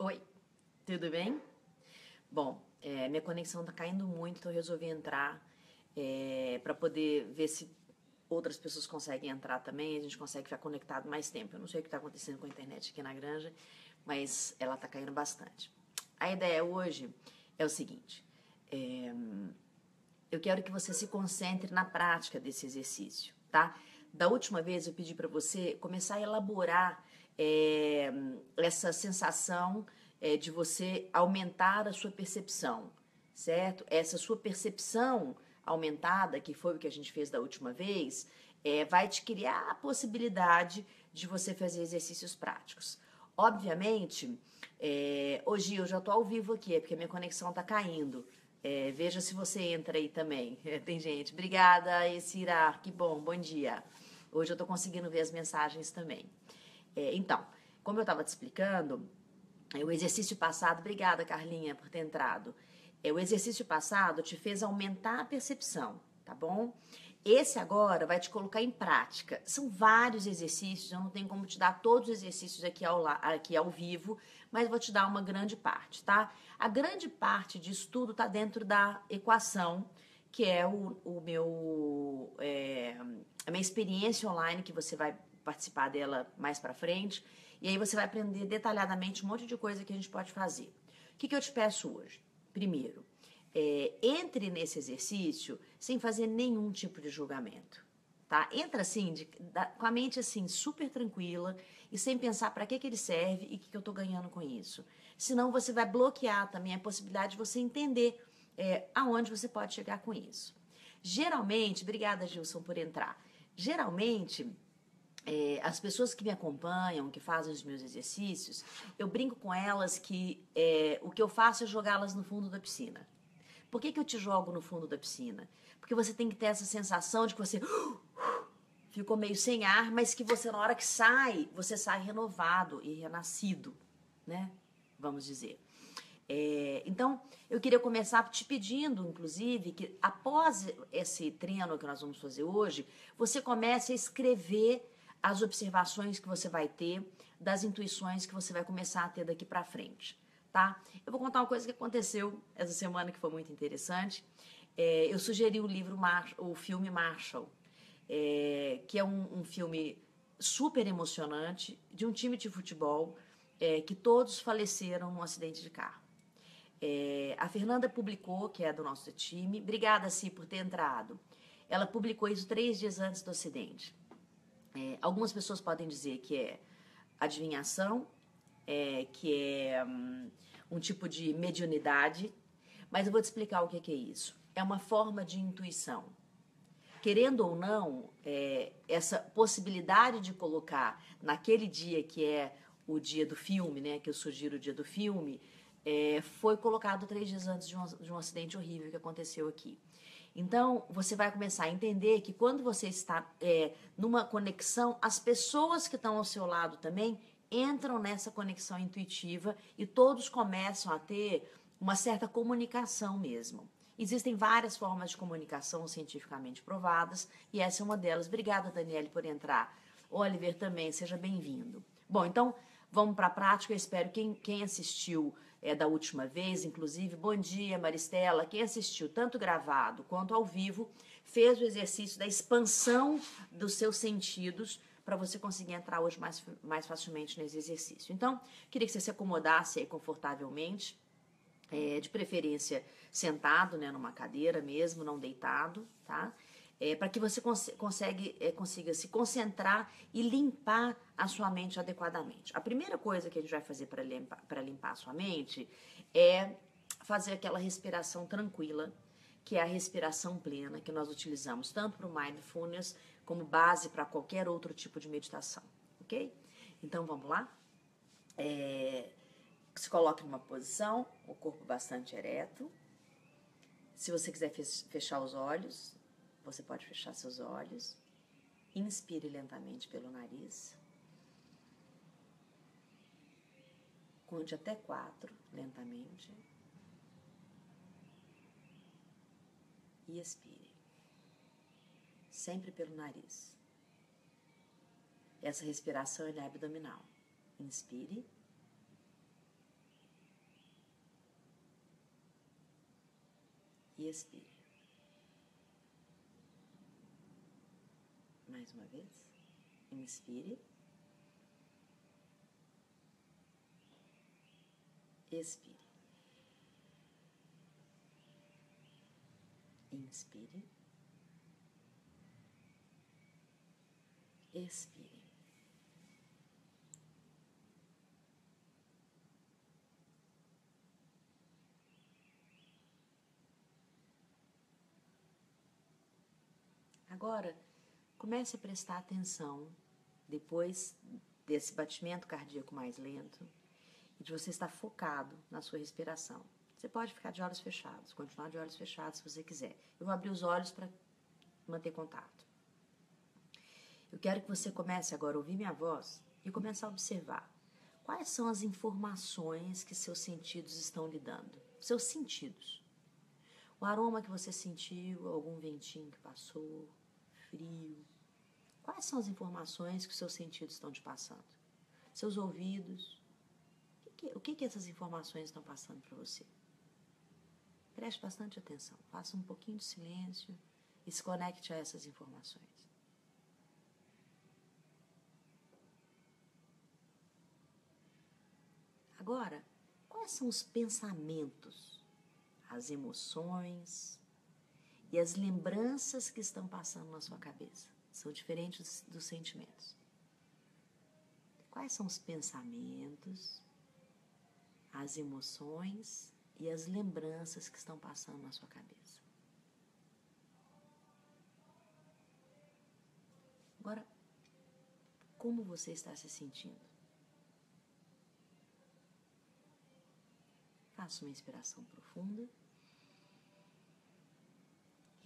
Oi, tudo bem? Bom, é, minha conexão tá caindo muito, então eu resolvi entrar é, para poder ver se outras pessoas conseguem entrar também, a gente consegue ficar conectado mais tempo. Eu não sei o que está acontecendo com a internet aqui na granja, mas ela está caindo bastante. A ideia hoje é o seguinte: é, eu quero que você se concentre na prática desse exercício, tá? Da última vez eu pedi para você começar a elaborar é, essa sensação é, de você aumentar a sua percepção, certo? Essa sua percepção aumentada, que foi o que a gente fez da última vez, é, vai te criar a possibilidade de você fazer exercícios práticos. Obviamente, é, hoje eu já estou ao vivo aqui, é porque minha conexão está caindo. É, veja se você entra aí também. tem gente. Obrigada, Esira. Que bom, bom dia. Hoje eu estou conseguindo ver as mensagens também. É, então, como eu estava te explicando, é, o exercício passado, obrigada Carlinha por ter entrado. É, o exercício passado te fez aumentar a percepção, tá bom? Esse agora vai te colocar em prática. São vários exercícios, eu não tenho como te dar todos os exercícios aqui ao, aqui ao vivo, mas vou te dar uma grande parte, tá? A grande parte de estudo está dentro da equação, que é o, o meu é, a minha experiência online que você vai participar dela mais para frente. E aí você vai aprender detalhadamente um monte de coisa que a gente pode fazer. O que, que eu te peço hoje? Primeiro, é, entre nesse exercício sem fazer nenhum tipo de julgamento. Tá? Entra assim, de, da, com a mente assim, super tranquila e sem pensar para que, que ele serve e o que, que eu estou ganhando com isso. Senão você vai bloquear também a possibilidade de você entender é, aonde você pode chegar com isso. Geralmente, obrigada Gilson por entrar. Geralmente, é, as pessoas que me acompanham, que fazem os meus exercícios, eu brinco com elas que é, o que eu faço é jogá-las no fundo da piscina. Por que, que eu te jogo no fundo da piscina? Porque você tem que ter essa sensação de que você ficou meio sem ar, mas que você, na hora que sai, você sai renovado e renascido, né? Vamos dizer. É, então, eu queria começar te pedindo, inclusive, que após esse treino que nós vamos fazer hoje, você comece a escrever as observações que você vai ter, das intuições que você vai começar a ter daqui para frente, tá? Eu vou contar uma coisa que aconteceu essa semana que foi muito interessante. É, eu sugeri o livro, o filme Marshall, é, que é um, um, filme super emocionante de um time de futebol é, que todos faleceram num acidente de carro. É, a Fernanda publicou, que é do nosso time, obrigada, Si, por ter entrado. Ela publicou isso três dias antes do acidente. É, algumas pessoas podem dizer que é adivinhação, é, que é um, um, tipo de mediunidade, mas eu vou te explicar o que, que é isso. É uma forma de intuição. Querendo ou não, é, essa possibilidade de colocar naquele dia que é o dia do filme, né, que eu sugiro o dia do filme, é, foi colocado três dias antes de um, de um acidente horrível que aconteceu aqui. Então, você vai começar a entender que quando você está é, numa conexão, as pessoas que estão ao seu lado também entram nessa conexão intuitiva e todos começam a ter uma certa comunicação mesmo. Existem várias formas de comunicação cientificamente provadas e essa é uma delas. Obrigada, Daniele, por entrar. Oliver também, seja bem-vindo. Bom, então vamos para a prática. Eu espero que quem, quem assistiu é, da última vez, inclusive. Bom dia, Maristela. Quem assistiu tanto gravado quanto ao vivo fez o exercício da expansão dos seus sentidos para você conseguir entrar hoje mais, mais facilmente nesse exercício. Então, queria que você se acomodasse aí confortavelmente, é, de preferência sentado, né, numa cadeira mesmo, não deitado, tá? É, para que você cons consegue, é, consiga se concentrar e limpar a sua mente adequadamente. A primeira coisa que a gente vai fazer para limpar, limpar a sua mente é fazer aquela respiração tranquila, que é a respiração plena, que nós utilizamos tanto para o mindfulness como base para qualquer outro tipo de meditação, ok? Então vamos lá? É, se coloque numa posição, o corpo bastante ereto. Se você quiser fechar os olhos, você pode fechar seus olhos. Inspire lentamente pelo nariz. Conte até quatro lentamente. E expire. Sempre pelo nariz. Essa respiração é abdominal. Inspire. E expire. Mais uma vez. Inspire. Expire. Inspire. Expire. Agora, comece a prestar atenção depois desse batimento cardíaco mais lento e de você estar focado na sua respiração. Você pode ficar de olhos fechados, continuar de olhos fechados se você quiser. Eu vou abrir os olhos para manter contato. Eu quero que você comece agora a ouvir minha voz e comece a observar quais são as informações que seus sentidos estão lhe dando. Seus sentidos. O aroma que você sentiu, algum ventinho que passou, frio. Quais são as informações que os seus sentidos estão te passando? Seus ouvidos. O que, o que, que essas informações estão passando para você? Preste bastante atenção. Faça um pouquinho de silêncio e se conecte a essas informações. Agora, quais são os pensamentos, as emoções, e as lembranças que estão passando na sua cabeça. São diferentes dos sentimentos. Quais são os pensamentos, as emoções e as lembranças que estão passando na sua cabeça? Agora, como você está se sentindo? Faça uma inspiração profunda.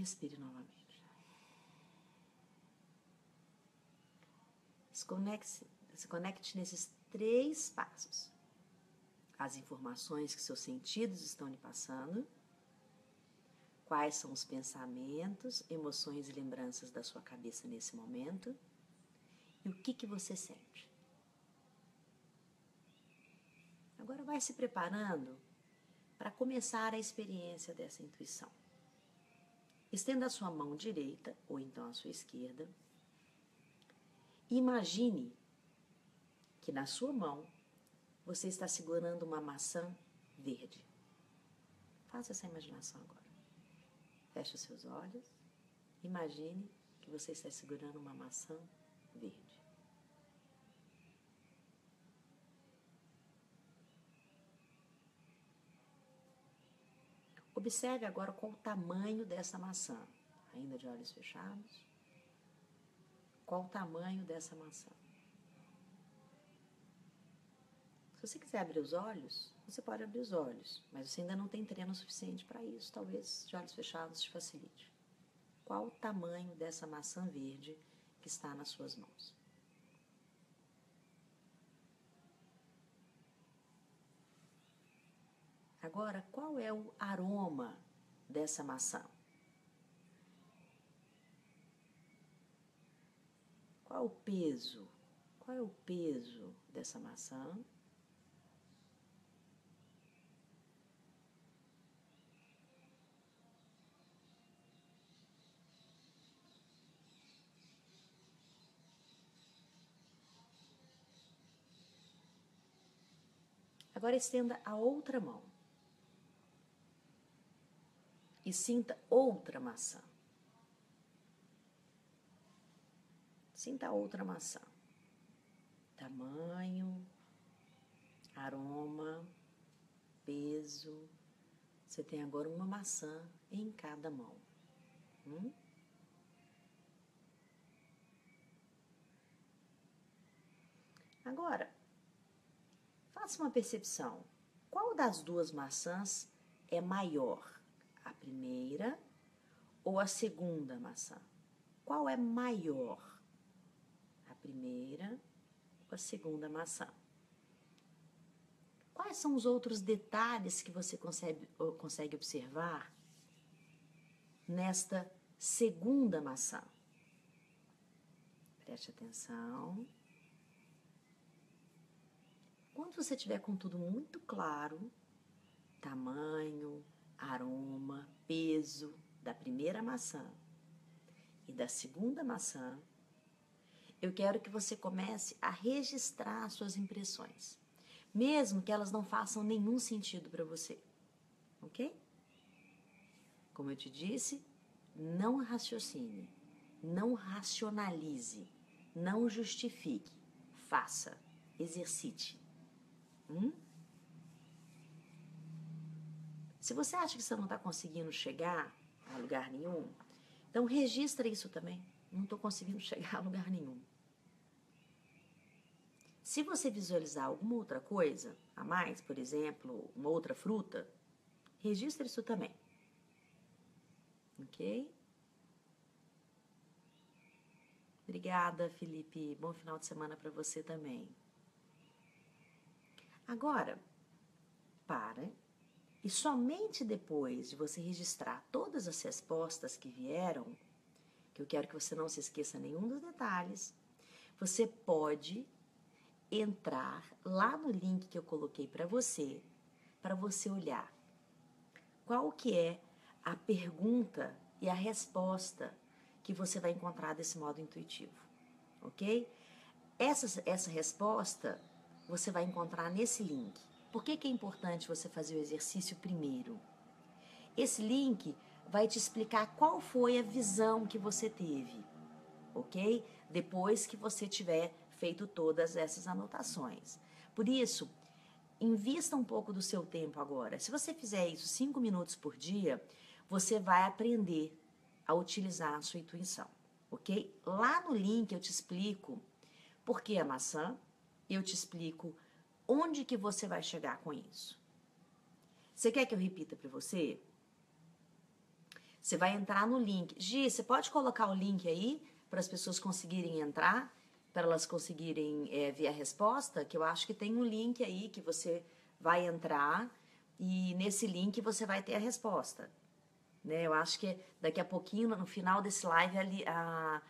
Respire novamente. Se conecte, se conecte nesses três passos. As informações que seus sentidos estão lhe passando, quais são os pensamentos, emoções e lembranças da sua cabeça nesse momento e o que, que você sente. Agora vai se preparando para começar a experiência dessa intuição. Estenda a sua mão direita, ou então a sua esquerda. Imagine que na sua mão você está segurando uma maçã verde. Faça essa imaginação agora. Feche os seus olhos. Imagine que você está segurando uma maçã verde. Observe agora qual o tamanho dessa maçã. Ainda de olhos fechados. Qual o tamanho dessa maçã? Se você quiser abrir os olhos, você pode abrir os olhos, mas você ainda não tem treino suficiente para isso. Talvez de olhos fechados te facilite. Qual o tamanho dessa maçã verde que está nas suas mãos? Agora, qual é o aroma dessa maçã? Qual o peso? Qual é o peso dessa maçã? Agora estenda a outra mão e sinta outra maçã. Sinta outra maçã. Tamanho, aroma, peso. Você tem agora uma maçã em cada mão. Hum? Agora, faça uma percepção. Qual das duas maçãs é maior? A primeira ou a segunda maçã? Qual é maior? A primeira ou a segunda maçã? Quais são os outros detalhes que você consegue, consegue observar nesta segunda maçã? Preste atenção. Quando você tiver com tudo muito claro, tamanho, aroma, peso da primeira maçã e da segunda maçã, eu quero que você comece a registrar suas impressões, mesmo que elas não façam nenhum sentido para você, ok? Como eu te disse, não raciocine, não racionalize, não justifique, faça, exercite. Hum? Se você acha que você não está conseguindo chegar a lugar nenhum, então registra isso também. Não estou conseguindo chegar a lugar nenhum. Se você visualizar alguma outra coisa a mais, por exemplo, uma outra fruta, registre isso também. Ok? Obrigada, Felipe. Bom final de semana para você também. Agora, para e somente depois de você registrar todas as respostas que vieram, que eu quero que você não se esqueça nenhum dos detalhes, você pode entrar lá no link que eu coloquei para você, para você olhar qual que é a pergunta e a resposta que você vai encontrar desse modo intuitivo, ok? Essa, essa resposta você vai encontrar nesse link. Por que, que é importante você fazer o exercício primeiro? Esse link vai te explicar qual foi a visão que você teve, ok? Depois que você tiver feito todas essas anotações. Por isso, invista um pouco do seu tempo agora. Se você fizer isso cinco minutos por dia, você vai aprender a utilizar a sua intuição, ok? Lá no link eu te explico por que a maçã, eu te explico onde que você vai chegar com isso. Você quer que eu repita para você? Você vai entrar no link. Gi, você pode colocar o link aí para as pessoas conseguirem entrar, para elas conseguirem é, ver a resposta? Que eu acho que tem um link aí que você vai entrar e nesse link você vai ter a resposta. Né? Eu acho que daqui a pouquinho, no final desse live, a,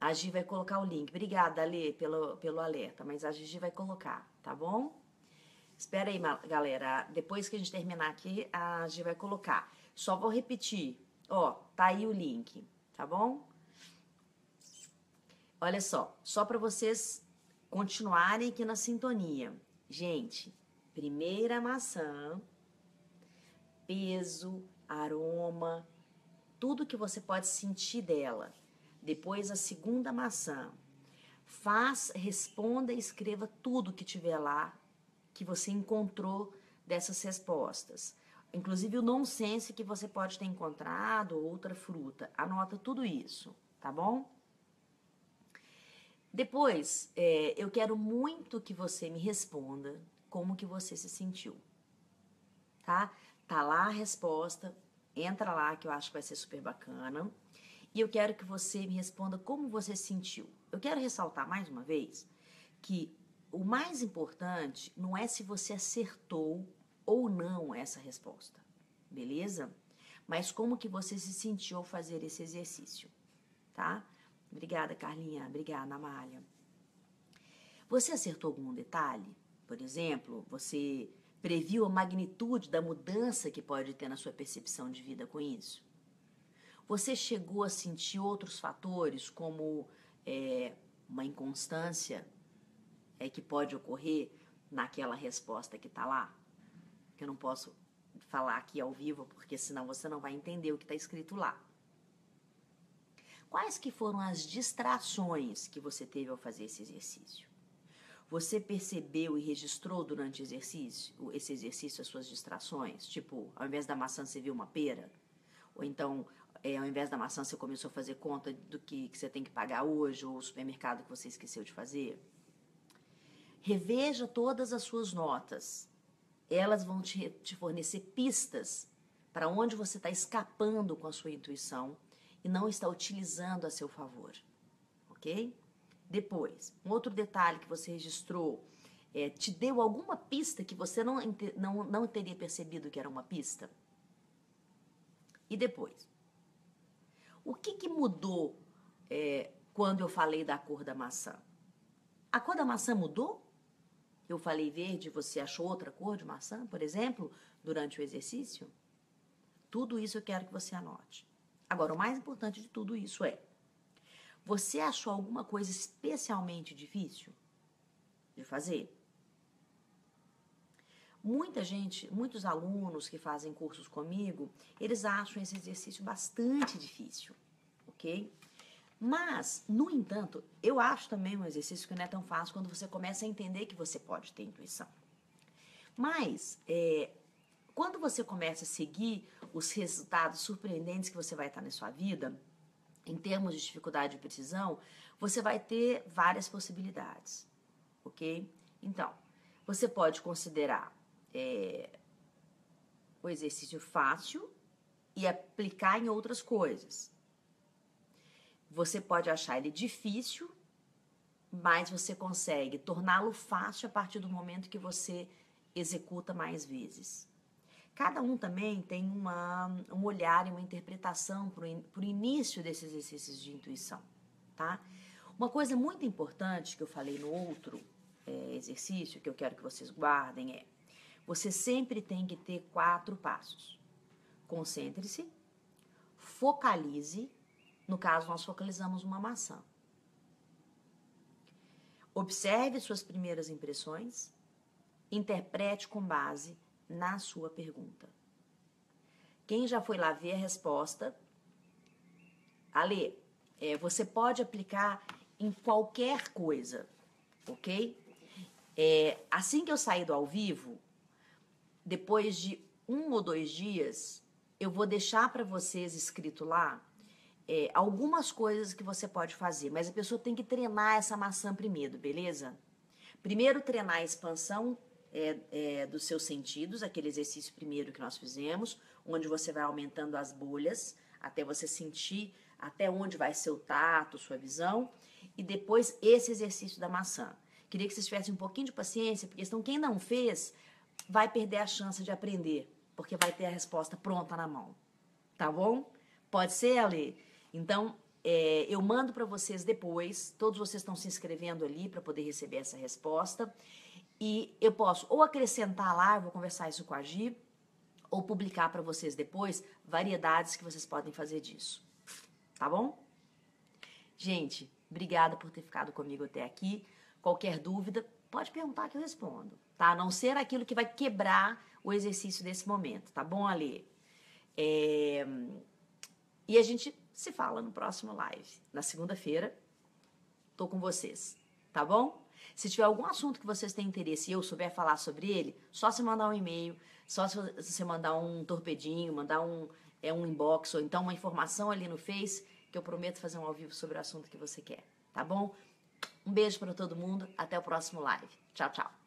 a Gi vai colocar o link. Obrigada, Ale, pelo, pelo alerta, mas a Gigi vai colocar, tá bom? Espera aí, galera. Depois que a gente terminar aqui, a gente vai colocar. Só vou repetir. Ó, tá aí o link, tá bom? Olha só, só para vocês continuarem aqui na sintonia. Gente, primeira maçã, peso, aroma, tudo que você pode sentir dela. Depois a segunda maçã. Faz, responda e escreva tudo que tiver lá que você encontrou dessas respostas. Inclusive o nonsense que você pode ter encontrado, outra fruta. Anota tudo isso, tá bom? Depois, é, eu quero muito que você me responda como que você se sentiu, tá? Tá lá a resposta, entra lá que eu acho que vai ser super bacana. E eu quero que você me responda como você se sentiu. Eu quero ressaltar mais uma vez que o mais importante não é se você acertou ou não essa resposta, beleza? Mas como que você se sentiu ao fazer esse exercício, tá? Obrigada, Carlinha. Obrigada, Amália. Você acertou algum detalhe? Por exemplo, você previu a magnitude da mudança que pode ter na sua percepção de vida com isso? Você chegou a sentir outros fatores, como é, uma inconstância é, que pode ocorrer naquela resposta que está lá? Que eu não posso falar aqui ao vivo, porque senão você não vai entender o que está escrito lá. Quais que foram as distrações que você teve ao fazer esse exercício? Você percebeu e registrou durante exercício, esse exercício as suas distrações? Tipo, ao invés da maçã você viu uma pera? Ou então, é, ao invés da maçã você começou a fazer conta do que, que você tem que pagar hoje ou o supermercado que você esqueceu de fazer? Reveja todas as suas notas. Elas vão te, te fornecer pistas para onde você está escapando com a sua intuição e não está utilizando a seu favor. Ok? Depois, um outro detalhe que você registrou é, te deu alguma pista que você não, não, não teria percebido que era uma pista? E depois? O que, que mudou é, quando eu falei da cor da maçã? A cor da maçã mudou? Eu falei verde, você achou outra cor de maçã, por exemplo, durante o exercício? Tudo isso eu quero que você anote. Agora, o mais importante de tudo isso é: você achou alguma coisa especialmente difícil de fazer? Muita gente, muitos alunos que fazem cursos comigo, eles acham esse exercício bastante difícil, ok? Mas, no entanto, eu acho também um exercício que não é tão fácil quando você começa a entender que você pode ter intuição. Mas, é, quando você começa a seguir os resultados surpreendentes que você vai estar na sua vida, em termos de dificuldade e precisão, você vai ter várias possibilidades, ok? Então, você pode considerar é, o exercício fácil e aplicar em outras coisas. Você pode achar ele difícil, mas você consegue torná-lo fácil a partir do momento que você executa mais vezes. Cada um também tem uma, um olhar e uma interpretação para o início desses exercícios de intuição, tá? Uma coisa muito importante que eu falei no outro é, exercício, que eu quero que vocês guardem, é você sempre tem que ter quatro passos. Concentre-se, focalize. No caso, nós focalizamos uma maçã. Observe suas primeiras impressões. Interprete com base na sua pergunta. Quem já foi lá ver a resposta, Ale, é, você pode aplicar em qualquer coisa, ok? É, assim que eu sair do ao vivo, depois de um ou dois dias, eu vou deixar para vocês escrito lá é, algumas coisas que você pode fazer, mas a pessoa tem que treinar essa maçã primeiro, beleza? Primeiro, treinar a expansão é, é, dos seus sentidos, aquele exercício primeiro que nós fizemos, onde você vai aumentando as bolhas até você sentir até onde vai seu tato, sua visão, e depois esse exercício da maçã. Queria que vocês tivessem um pouquinho de paciência, porque senão quem não fez vai perder a chance de aprender, porque vai ter a resposta pronta na mão. Tá bom? Pode ser, Ale? Então, é, eu mando para vocês depois, todos vocês estão se inscrevendo ali para poder receber essa resposta. E eu posso ou acrescentar lá, vou conversar isso com a Gi, ou publicar para vocês depois variedades que vocês podem fazer disso. Tá bom? Gente, obrigada por ter ficado comigo até aqui. Qualquer dúvida, pode perguntar que eu respondo tá? A não ser aquilo que vai quebrar o exercício desse momento, tá bom, Ale? É... E a gente se fala no próximo live. Na segunda-feira, tô com vocês, tá bom? Se tiver algum assunto que vocês têm interesse e eu souber falar sobre ele, só se mandar um e-mail, só se você mandar um torpedinho, mandar um, é, um inbox ou então uma informação ali no Face, que eu prometo fazer um ao vivo sobre o assunto que você quer, tá bom? Um beijo para todo mundo, até o próximo live. Tchau, tchau.